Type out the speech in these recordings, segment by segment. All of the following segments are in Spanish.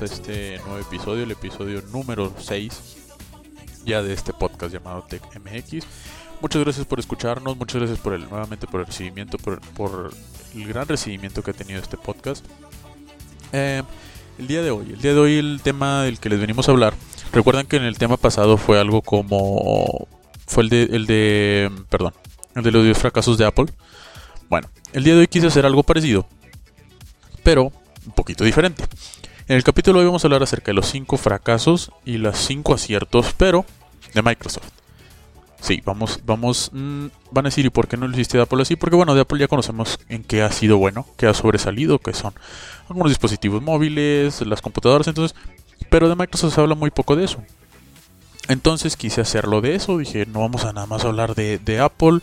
a este nuevo episodio, el episodio número 6 ya de este podcast llamado Tech MX. Muchas gracias por escucharnos, muchas gracias por el nuevamente por el recibimiento, por, por el gran recibimiento que ha tenido este podcast. Eh, el día de hoy, el día de hoy el tema del que les venimos a hablar. Recuerdan que en el tema pasado fue algo como fue el de el de perdón, el de los 10 fracasos de Apple. Bueno, el día de hoy quise hacer algo parecido, pero un poquito diferente. En el capítulo hoy vamos a hablar acerca de los 5 fracasos y los 5 aciertos, pero de Microsoft. Sí, vamos, vamos, mm, van a decir, ¿y por qué no lo hiciste de Apple así? Porque bueno, de Apple ya conocemos en qué ha sido bueno, qué ha sobresalido, que son algunos dispositivos móviles, las computadoras, entonces, pero de Microsoft se habla muy poco de eso. Entonces quise hacerlo de eso, dije, no vamos a nada más hablar de, de Apple,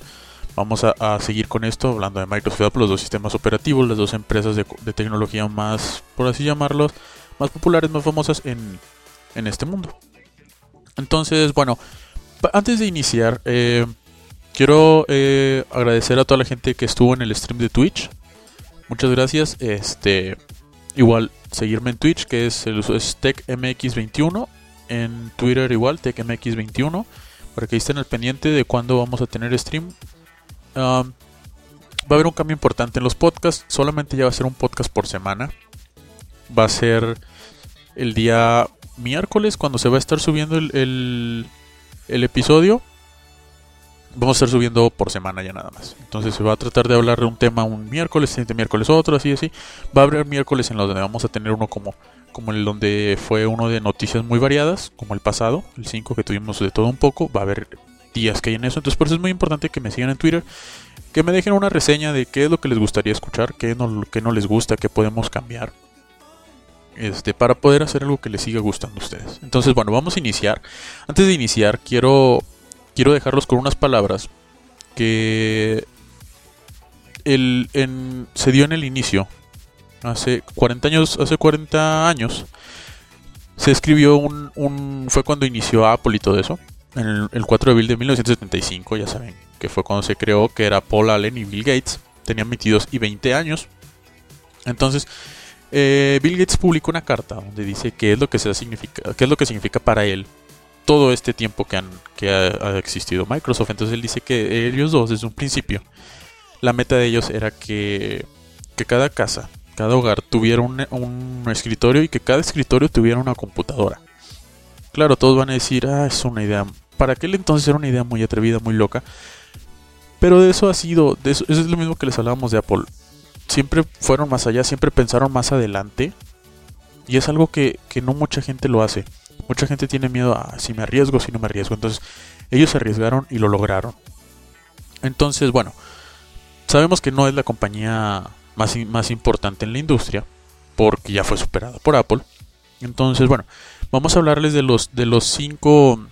vamos a, seguir con esto, hablando de Microsoft y Apple, los dos sistemas operativos, las dos empresas de, de tecnología más, por así llamarlos, más populares, más famosas en, en este mundo. Entonces, bueno, antes de iniciar, eh, quiero eh, agradecer a toda la gente que estuvo en el stream de Twitch. Muchas gracias. Este, igual seguirme en Twitch, que es el es TechMX21. En Twitter igual, TechMX21. Para que estén al pendiente de cuándo vamos a tener stream. Va a haber un cambio importante en los podcasts. Solamente ya va a ser un podcast por semana. Va a ser el día miércoles cuando se va a estar subiendo el, el episodio. Vamos a estar subiendo por semana ya nada más. Entonces se va a tratar de hablar de un tema un miércoles, siguiente miércoles otro, así así. Va a haber miércoles en los donde vamos a tener uno como, como el donde fue uno de noticias muy variadas, como el pasado, el 5 que tuvimos de todo un poco. Va a haber días que hay en eso. Entonces por eso es muy importante que me sigan en Twitter. Que me dejen una reseña de qué es lo que les gustaría escuchar, qué no, qué no les gusta, qué podemos cambiar este, para poder hacer algo que les siga gustando a ustedes. Entonces, bueno, vamos a iniciar. Antes de iniciar, quiero, quiero dejarlos con unas palabras que el, en- se dio en el inicio. Hace 40 años, hace 40 años se escribió un, fue cuando inició Apple y todo eso. El, el 4 de abril de 1975, ya saben, que fue cuando se creó, que era Paul Allen y Bill Gates. Tenían 22 y 20 años. Entonces, eh, Bill Gates publicó una carta donde dice qué es lo que significa, qué es lo que significa para él todo este tiempo que, ha, existido Microsoft. Entonces él dice que ellos dos desde un principio la meta de ellos era que, cada casa, cada hogar tuviera un, escritorio y que cada escritorio tuviera una computadora. Claro, todos van a decir, ah, es una idea. Para aquel entonces era una idea muy atrevida, muy loca. Pero de eso ha sido, eso es lo mismo que les hablábamos de Apple siempre fueron más allá, siempre pensaron más adelante. Y es algo que, que no mucha gente lo hace. Mucha gente tiene miedo a si me arriesgo, si no me arriesgo. Entonces, ellos se arriesgaron y lo lograron. Entonces, bueno, sabemos que no es la compañía más, más importante en la industria, porque ya fue superada por Apple. Entonces, bueno, vamos a hablarles de los, de los cinco.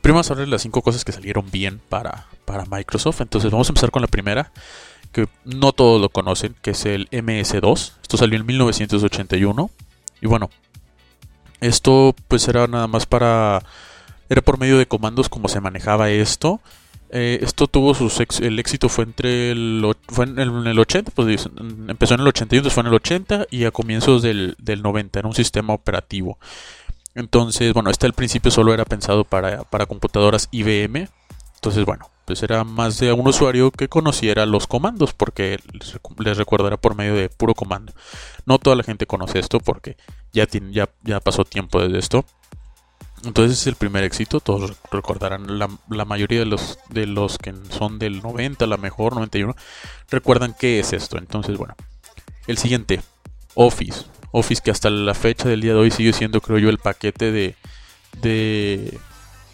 Primero vamos a hablarles de las cinco cosas que salieron bien para, para Microsoft. Entonces, vamos a empezar con la primera que no todos lo conocen, que es el MS2. Esto salió en 1981. Y bueno, esto pues era nada más para... Era por medio de comandos como se manejaba esto. Eh, esto tuvo sus ex- el éxito fue entre fue en el, en el 80, pues empezó en el 81, entonces fue en el 80 y a comienzos del, del 90 era un sistema operativo. Entonces, bueno, este al principio solo era pensado para, para computadoras IBM. Entonces, bueno, pues era más de un usuario que conociera los comandos, porque les, recu- les recuerdo por medio de puro comando. No toda la gente conoce esto porque ya, ya, ya pasó tiempo desde esto. Entonces es el primer éxito, todos recordarán, la, la mayoría de los, de los que son del 90, la mejor, 91, recuerdan qué es esto. Entonces, bueno, el siguiente, Office. Office que hasta la fecha del día de hoy sigue siendo, creo yo, el paquete de, de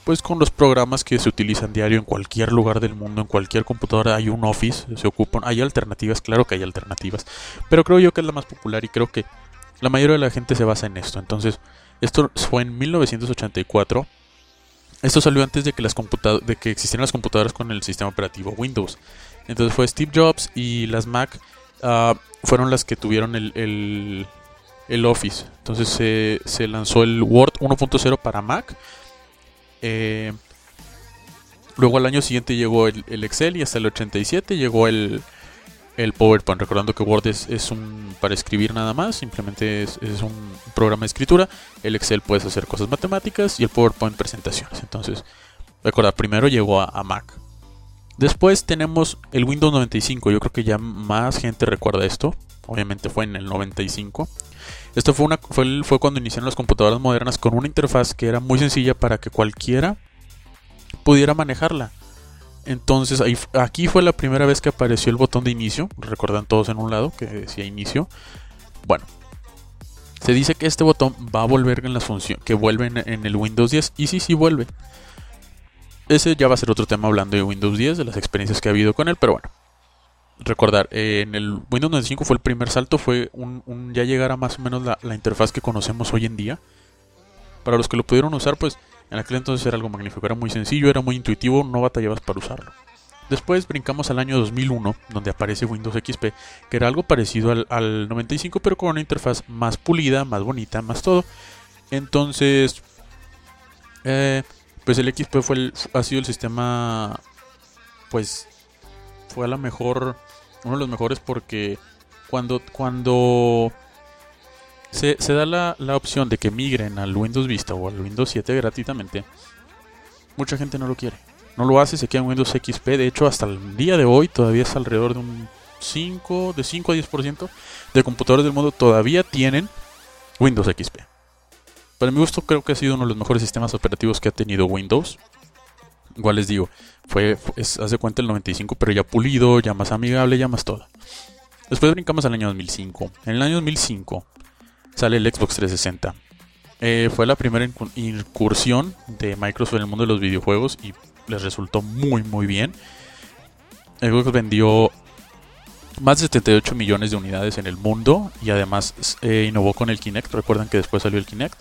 pues con los programas que se utilizan diario en cualquier lugar del mundo, en cualquier computadora hay un Office, se ocupan, hay alternativas, claro que hay alternativas, pero creo yo que es la más popular y creo que la mayoría de la gente se basa en esto. Entonces, Esto fue en 1984. Esto salió antes de que, las de que existieran las computadoras con el sistema operativo Windows. Entonces fue Steve Jobs y las Mac ah, fueron las que tuvieron el, el- Office. Entonces se lanzó el Word 1.0 para Mac. Eh, luego al año siguiente llegó el, el Excel y hasta el 87 llegó el, PowerPoint. Recordando que Word es, un para escribir nada más, simplemente es, un programa de escritura. El Excel puedes hacer cosas matemáticas y el PowerPoint presentaciones. Entonces, recuerda, primero llegó a Mac. Después tenemos el Windows 95. Yo creo que ya más gente recuerda esto. Obviamente fue en el 95. Esto fue, una, fue, fue cuando iniciaron las computadoras modernas con una interfaz que era muy sencilla para que cualquiera pudiera manejarla. Entonces ahí aquí fue la primera vez que apareció el botón de inicio. Recuerdan todos en un lado que decía inicio. Bueno, se dice que este botón va a volver en la función, que vuelve en, en el Windows 10. Y sí, sí vuelve. Ese ya va a ser otro tema hablando de Windows 10, de las experiencias que ha habido con él, pero bueno. Recordar, eh, en el Windows 95 fue el primer salto, fue un, ya llegar a más o menos la, la interfaz que conocemos hoy en día. Para los que lo pudieron usar, pues en aquel entonces era algo magnífico, era muy sencillo, era muy intuitivo, no batallabas para usarlo. Después brincamos al año 2001, donde aparece Windows XP, que era algo parecido al, al 95, pero con una interfaz más pulida, más bonita, más todo. Entonces, eh, pues el XP fue el- ha sido el sistema, pues, fue a lo mejor, uno de los mejores porque cuando, cuando se, se da la, la opción de que migren al Windows Vista o al Windows 7 gratuitamente, mucha gente no lo quiere. No lo hace, se queda en Windows XP. De hecho, hasta el día de hoy todavía es alrededor de un 5, de 5 a 10% de computadores del mundo todavía tienen Windows XP. Para mi gusto creo que ha sido uno de los mejores sistemas operativos que ha tenido Windows. Igual les digo, fue, es, haz de cuenta el 95, pero ya pulido, ya más amigable, ya más todo. Después brincamos al año 2005. En el año 2005 sale el Xbox 360. Eh, fue la primera incu- incursión de Microsoft en el mundo de los videojuegos y les resultó muy muy bien. Xbox vendió más de 78 millones de unidades en el mundo y además eh, innovó con el Kinect. Recuerdan que después salió el Kinect.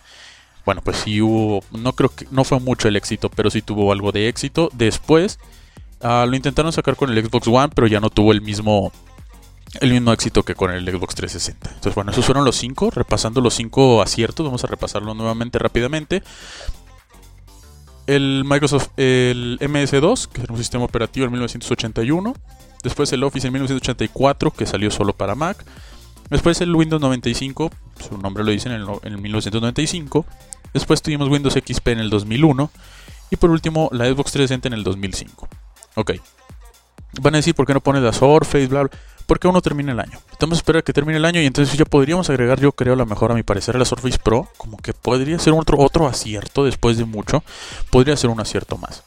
Bueno, pues sí hubo, no creo que no fue mucho el éxito, pero sí tuvo algo de éxito. Después ah, lo intentaron sacar con el Xbox One, pero ya no tuvo el mismo el mismo éxito que con el Xbox 360. Entonces, bueno, esos fueron los cinco. Repasando los cinco aciertos, vamos a repasarlo nuevamente rápidamente. El Microsoft, el MS2, que era un sistema operativo en 1981. Después el Office en 1984, que salió solo para Mac. Después el Windows 95, su nombre lo dice en el, no- en el 1995. Después tuvimos Windows XP en el 2001. Y por último, la Xbox 360 en el 2005. Ok. Van a decir, ¿por qué no pones la Surface, bla, bla? Porque aún no termina el año. Estamos a esperar a que termine el año y entonces ya podríamos agregar, yo creo, a lo mejor a mi parecer, a la Surface Pro. Como que podría ser otro, otro acierto después de mucho. Podría ser un acierto más.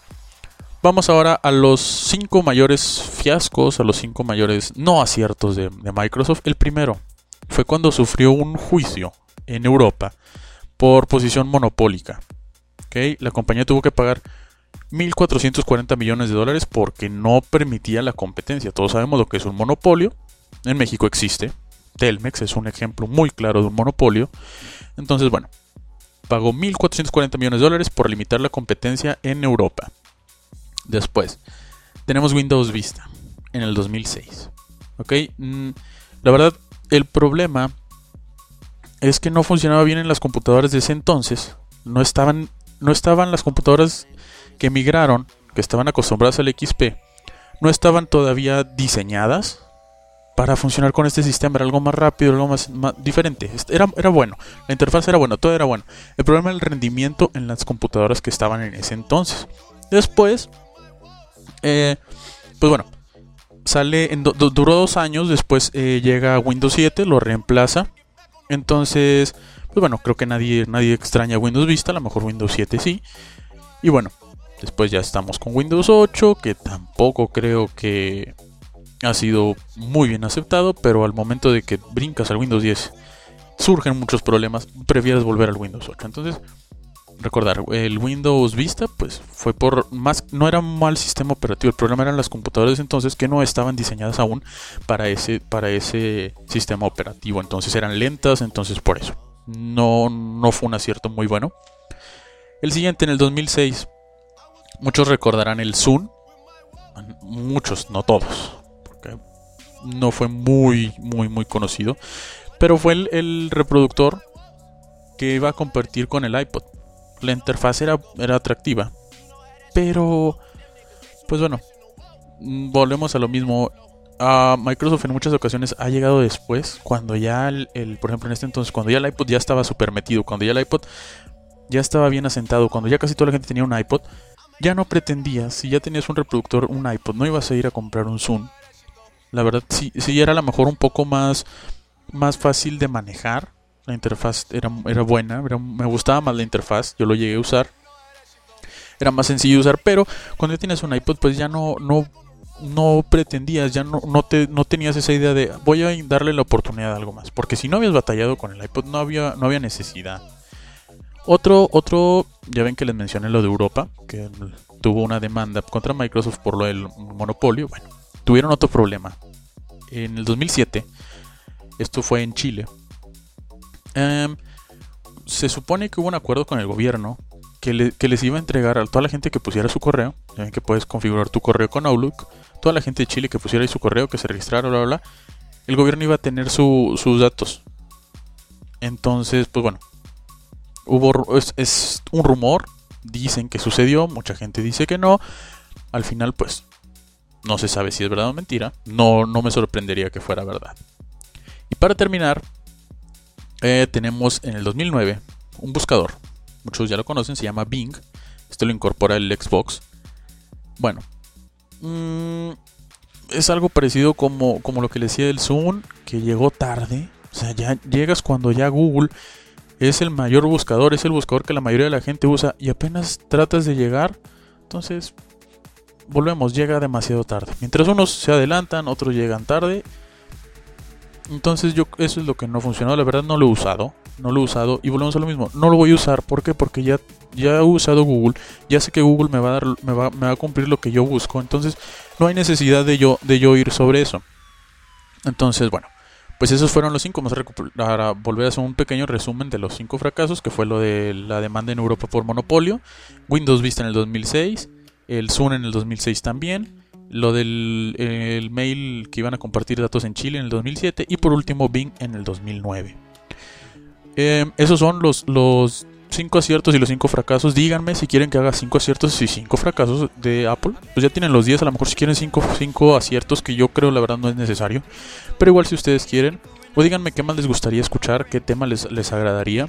Vamos ahora a los cinco mayores fiascos, a los cinco mayores no aciertos de Microsoft. El primero fue cuando sufrió un juicio en Europa por posición monopólica. ¿ok? La compañía tuvo que pagar 1.440 millones de dólares porque no permitía la competencia. Todos sabemos lo que es un monopolio. En México existe. Telmex es un ejemplo muy claro de un monopolio. Entonces, bueno, pagó 1.440 millones de dólares por limitar la competencia en Europa. Después, tenemos Windows Vista en el 2006. ¿Ok? Mm, La verdad, el problema es que no funcionaba bien en las computadoras de ese entonces. No estaban, no estaban las computadoras que migraron, que estaban acostumbradas al XP, no estaban todavía diseñadas para funcionar con este sistema. Era algo más rápido, algo más, diferente. Este- Era, era bueno, la interfaz era buena, todo era bueno. El problema era el rendimiento en las computadoras que estaban en ese entonces. Después, eh, pues bueno, sale, en duró dos años, después eh, llega Windows 7, lo reemplaza. Entonces, pues bueno, creo que nadie, nadie extraña Windows Vista, a lo mejor Windows 7 sí. Y bueno, después ya estamos con Windows 8, que tampoco creo que ha sido muy bien aceptado, pero al momento de que brincas al Windows 10 surgen muchos problemas, prefieres volver al Windows 8. Entonces, recordar, el Windows Vista pues fue por más no era un mal sistema operativo, el problema eran las computadoras entonces que no estaban diseñadas aún para ese para ese sistema operativo, entonces eran lentas, entonces por eso no, no fue un acierto muy bueno. El siguiente, en el 2006, muchos recordarán el Zoom. Muchos, no todos, porque no fue muy, muy, muy conocido. Pero fue el, el reproductor que iba a competir con el iPod. La interfaz era, era atractiva. Pero, pues bueno, mm, volvemos a lo mismo. A Microsoft en muchas ocasiones ha llegado después, cuando ya el, por ejemplo en este entonces, cuando ya el iPod ya estaba súper metido, cuando ya el iPod ya estaba bien asentado, cuando ya casi toda la gente tenía un iPod, ya no pretendías, si ya tenías un reproductor, un iPod, no ibas a ir a comprar un Zoom. La verdad, sí, sí era a lo mejor un poco más, más fácil de manejar. La interfaz era, era buena, me gustaba más la interfaz, yo lo llegué a usar. Era más sencillo de usar, pero cuando ya tienes un iPod, pues ya no, no, no pretendías, ya no, no, te, no tenías esa idea de voy a darle la oportunidad a algo más. Porque si no habías batallado con el iPod, no había, no había necesidad. Otro, otro, ya ven que les mencioné lo de Europa, que tuvo una demanda contra Microsoft por lo del monopolio. Bueno, tuvieron otro problema. En el 2007, esto fue en Chile, em, se supone que hubo un acuerdo con el gobierno que, que les iba a entregar a toda la gente que pusiera su correo, ya que puedes configurar tu correo con Outlook, toda la gente de Chile que pusiera ahí su correo, que se registrara, bla, bla, bla, el gobierno iba a tener su- sus datos. Entonces, pues bueno, hubo es, es un rumor, dicen que sucedió, mucha gente dice que no. Al final, pues, no se sabe si es verdad o mentira. No, no me sorprendería que fuera verdad. Y para terminar, eh, tenemos en el 2009 un buscador. Muchos ya lo conocen, se llama Bing. Esto lo incorpora el Xbox. Bueno, mm, es algo parecido como, como lo que le decía del Zoom, que llegó tarde. O sea, ya llegas cuando ya Google es el mayor buscador, es el buscador que la mayoría de la gente usa y apenas tratas de llegar, entonces volvemos, llega demasiado tarde. Mientras unos se adelantan, otros llegan tarde. Entonces yo eso es lo que no funcionó, la verdad no lo he usado, no lo he usado y volvemos a lo mismo, no lo voy a usar, ¿por qué? Porque ya ya he usado Google, ya sé que Google me va a dar me va, me va a cumplir lo que yo busco, entonces no hay necesidad de yo de yo ir sobre eso. Entonces, bueno, pues esos fueron los cinco. Vamos a, volver a hacer un pequeño resumen de los cinco fracasos, que fue lo de la demanda en Europa por monopolio, Windows Vista en el 2006, el Zoom en el 2006 también, lo del el mail que iban a compartir datos en Chile en el 2007 y por último Bing en el 2009. Eh, esos son los, los cinco aciertos y los cinco fracasos. Díganme si quieren que haga cinco aciertos y cinco fracasos de Apple. Pues ya tienen los 10, a lo mejor si quieren cinco, cinco aciertos, que yo creo la verdad no es necesario. Pero igual si ustedes quieren, o díganme qué más les gustaría escuchar, qué tema les, les agradaría.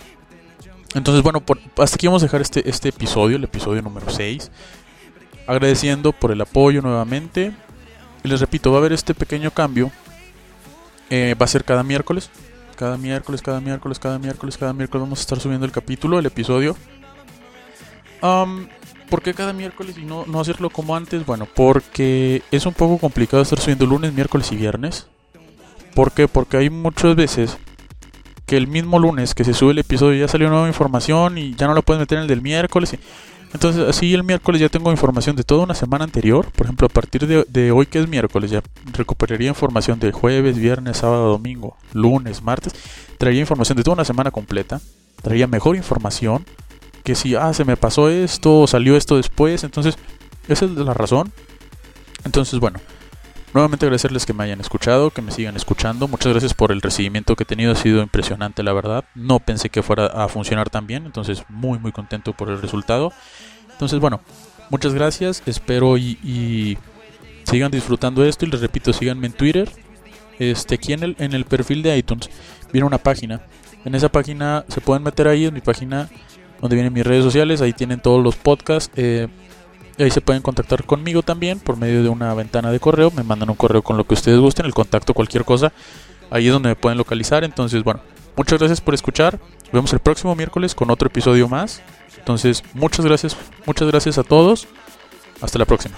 Entonces, bueno, hasta aquí vamos a dejar este, este episodio, el episodio número 6. Agradeciendo por el apoyo nuevamente. Y les repito, va a haber este pequeño cambio. Eh, va a ser cada miércoles. Cada miércoles, cada miércoles, cada miércoles, cada miércoles vamos a estar subiendo el capítulo, el episodio. Am, ¿Por qué cada miércoles y no, no hacerlo como antes? Bueno, porque es un poco complicado estar subiendo lunes, miércoles y viernes. ¿Por qué? Porque hay muchas veces que el mismo lunes que se sube el episodio ya salió nueva información y ya no la puedes meter en el del miércoles. y- Entonces, así el miércoles ya tengo información de toda una semana anterior. Por ejemplo, a partir de, hoy que es miércoles, ya recuperaría información de jueves, viernes, sábado, domingo, lunes, martes. Traería información de toda una semana completa. Traería mejor información que si, ah, se me pasó esto, o salió esto después. Entonces, esa es la razón. Entonces, bueno, nuevamente agradecerles que me hayan escuchado, que me sigan escuchando. Muchas gracias por el recibimiento que he tenido, ha sido impresionante, la verdad. No pensé que fuera a funcionar tan bien, entonces muy, muy contento por el resultado. Entonces, bueno, muchas gracias, espero y, sigan disfrutando esto. Y les repito, síganme en Twitter. Este, aquí en el, en el perfil de iTunes viene una página. En esa página se pueden meter ahí, en mi página donde vienen mis redes sociales, ahí tienen todos los podcasts. eh, y ahí se pueden contactar conmigo también por medio de una ventana de correo. Me mandan un correo con lo que ustedes gusten, el contacto, cualquier cosa. Ahí es donde me pueden localizar. Entonces, bueno, muchas gracias por escuchar. Nos vemos el próximo miércoles con otro episodio más. Entonces, muchas gracias, muchas gracias a todos. Hasta la próxima.